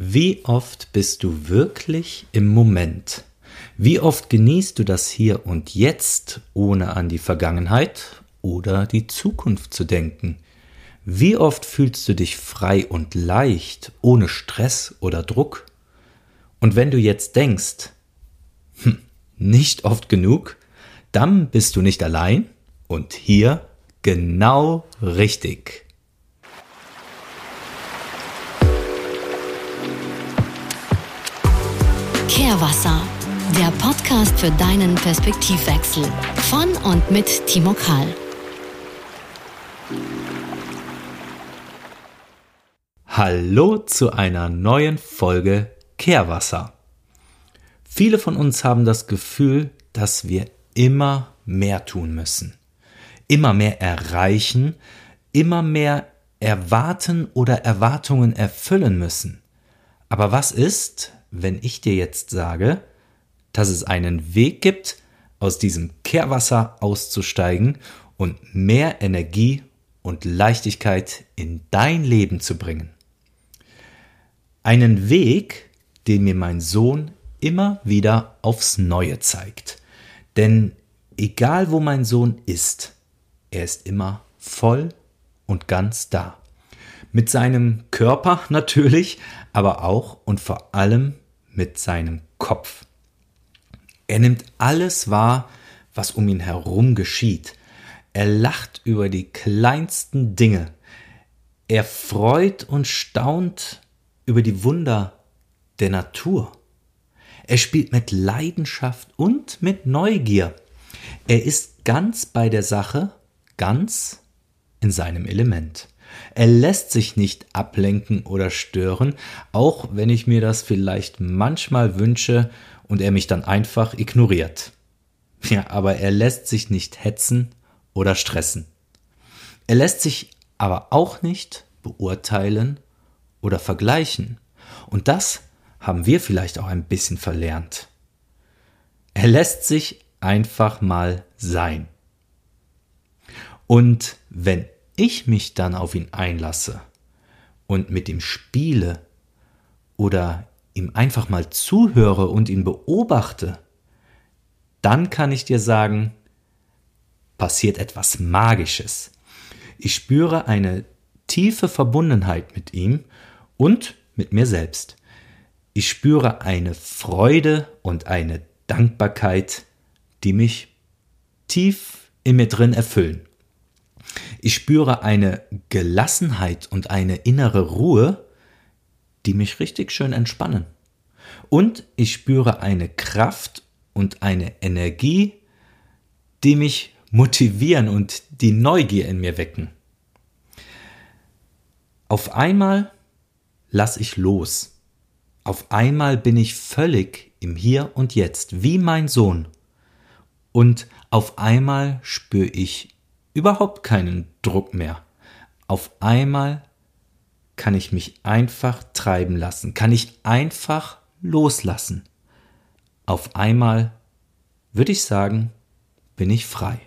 Wie oft bist du wirklich im Moment? Wie oft genießt du das Hier und Jetzt, ohne an die Vergangenheit oder die Zukunft zu denken? Wie oft fühlst du dich frei und leicht, ohne Stress oder Druck? Und wenn du jetzt denkst, hm, nicht oft genug, dann bist du nicht allein und hier genau richtig. Kehrwasser, der Podcast für deinen Perspektivwechsel von und mit Timo Karl. Hallo zu einer neuen Folge Kehrwasser. Viele von uns haben das Gefühl, dass wir immer mehr tun müssen, immer mehr erreichen, immer mehr erwarten oder Erwartungen erfüllen müssen. Aber was ist, wenn ich dir jetzt sage, dass es einen Weg gibt, aus diesem Kehrwasser auszusteigen und mehr Energie und Leichtigkeit in dein Leben zu bringen. Einen Weg, den mir mein Sohn immer wieder aufs Neue zeigt. Denn egal wo mein Sohn ist, er ist immer voll und ganz da. Mit seinem Körper natürlich, aber auch und vor allem mit seinem Kopf. Er nimmt alles wahr, was um ihn herum geschieht. Er lacht über die kleinsten Dinge. Er freut und staunt über die Wunder der Natur. Er spielt mit Leidenschaft und mit Neugier. Er ist ganz bei der Sache, ganz in seinem Element. Er lässt sich nicht ablenken oder stören, auch wenn ich mir das vielleicht manchmal wünsche und er mich dann einfach ignoriert. Ja, aber er lässt sich nicht hetzen oder stressen. Er lässt sich aber auch nicht beurteilen oder vergleichen. Und das haben wir vielleicht auch ein bisschen verlernt. Er lässt sich einfach mal sein. Und wenn ich mich dann auf ihn einlasse und mit ihm spiele oder ihm einfach mal zuhöre und ihn beobachte, dann kann ich dir sagen, passiert etwas Magisches. Ich spüre eine tiefe Verbundenheit mit ihm und mit mir selbst. Ich spüre eine Freude und eine Dankbarkeit, die mich tief in mir drin erfüllen. Ich spüre eine Gelassenheit und eine innere Ruhe, die mich richtig schön entspannen. Und ich spüre eine Kraft und eine Energie, die mich motivieren und die Neugier in mir wecken. Auf einmal lasse ich los. Auf einmal bin ich völlig im Hier und Jetzt, wie mein Sohn. Und auf einmal spüre ich überhaupt keinen Druck mehr. Auf einmal kann ich mich einfach treiben lassen, kann ich einfach loslassen. Auf einmal, würde ich sagen, bin ich frei.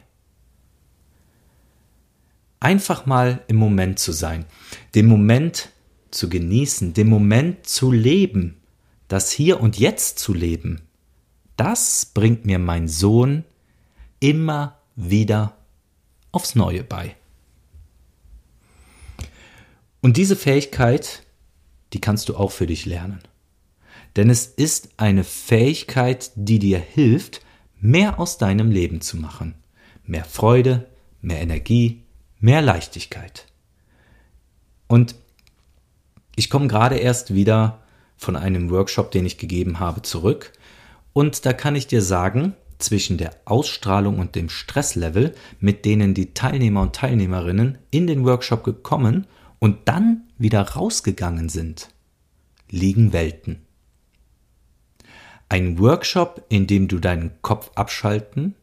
Einfach mal im Moment zu sein, den Moment zu genießen, den Moment zu leben, das Hier und Jetzt zu leben, das bringt mir mein Sohn immer wieder aufs Neue bei. Und diese Fähigkeit, die kannst du auch für dich lernen. Denn es ist eine Fähigkeit, die dir hilft, mehr aus deinem Leben zu machen. Mehr Freude, mehr Energie, mehr Leichtigkeit. Und ich komme gerade erst wieder von einem Workshop, den ich gegeben habe, zurück. Und da kann ich dir sagen, zwischen der Ausstrahlung und dem Stresslevel, mit denen die Teilnehmer und Teilnehmerinnen in den Workshop gekommen und dann wieder rausgegangen sind, liegen Welten. Ein Workshop, in dem du deinen Kopf abschalten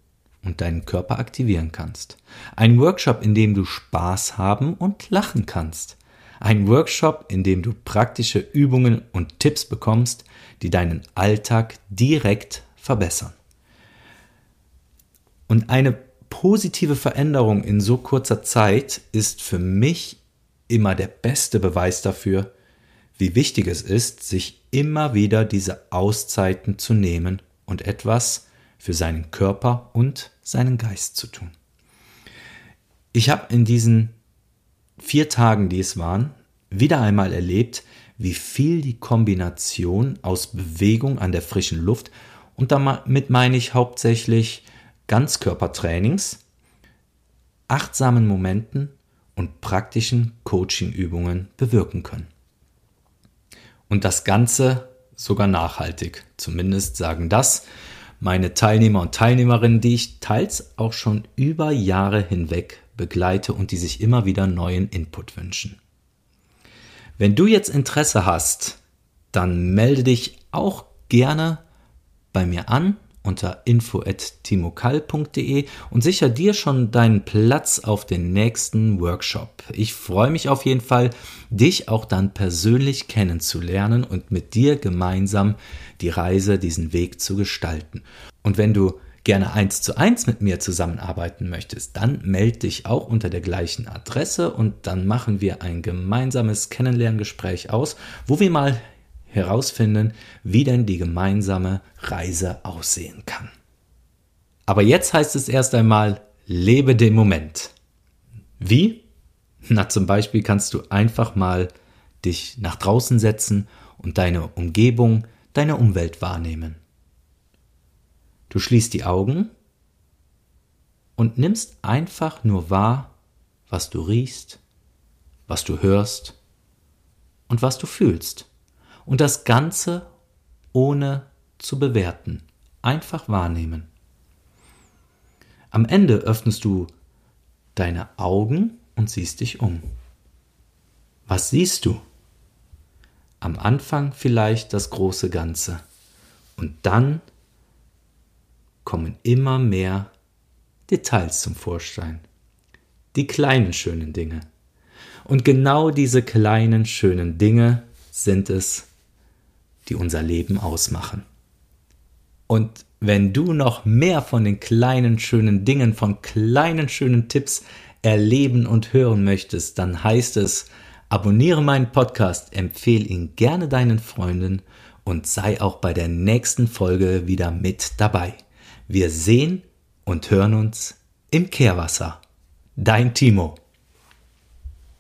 und deinen Körper aktivieren kannst. Ein Workshop, in dem du Spaß haben und lachen kannst. Ein Workshop, in dem du praktische Übungen und Tipps bekommst, die deinen Alltag direkt verbessern. Und eine positive Veränderung in so kurzer Zeit ist für mich immer der beste Beweis dafür, wie wichtig es ist, sich immer wieder diese Auszeiten zu nehmen und etwas für seinen Körper und seinen Geist zu tun. Ich habe in diesen vier Tagen, die es waren, wieder einmal erlebt, wie viel die Kombination aus Bewegung an der frischen Luft und damit meine ich hauptsächlich Ganzkörpertrainings, achtsamen Momenten und praktischen Coachingübungen bewirken können. Und das Ganze sogar nachhaltig. Zumindest sagen das meine Teilnehmer und Teilnehmerinnen, die ich teils auch schon über Jahre hinweg begleite und die sich immer wieder neuen Input wünschen. Wenn du jetzt Interesse hast, dann melde dich auch gerne bei mir an unter info@timokal.de und sicher dir schon deinen Platz auf den nächsten Workshop. Ich freue mich auf jeden Fall, dich auch dann persönlich kennenzulernen und mit dir gemeinsam die Reise, diesen Weg zu gestalten. Und wenn du gerne eins zu eins mit mir zusammenarbeiten möchtest, dann melde dich auch unter der gleichen Adresse und dann machen wir ein gemeinsames Kennenlerngespräch aus, wo wir mal herausfinden, wie denn die gemeinsame Reise aussehen kann. Aber jetzt heißt es erst einmal, lebe den Moment. Wie? Na, zum Beispiel kannst du einfach mal dich nach draußen setzen und deine Umgebung, deine Umwelt wahrnehmen. Du schließt die Augen und nimmst einfach nur wahr, was du riechst, was du hörst und was du fühlst. Und das Ganze ohne zu bewerten. Einfach wahrnehmen. Am Ende öffnest du deine Augen und siehst dich um. Was siehst du? Am Anfang vielleicht das große Ganze. Und dann kommen immer mehr Details zum Vorschein. Die kleinen schönen Dinge. Und genau diese kleinen schönen Dinge sind es, die unser Leben ausmachen. Und wenn du noch mehr von den kleinen schönen Dingen, von kleinen schönen Tipps erleben und hören möchtest, dann heißt es, abonniere meinen Podcast, empfehle ihn gerne deinen Freunden und sei auch bei der nächsten Folge wieder mit dabei. Wir sehen und hören uns im Kehrwasser. Dein Timo.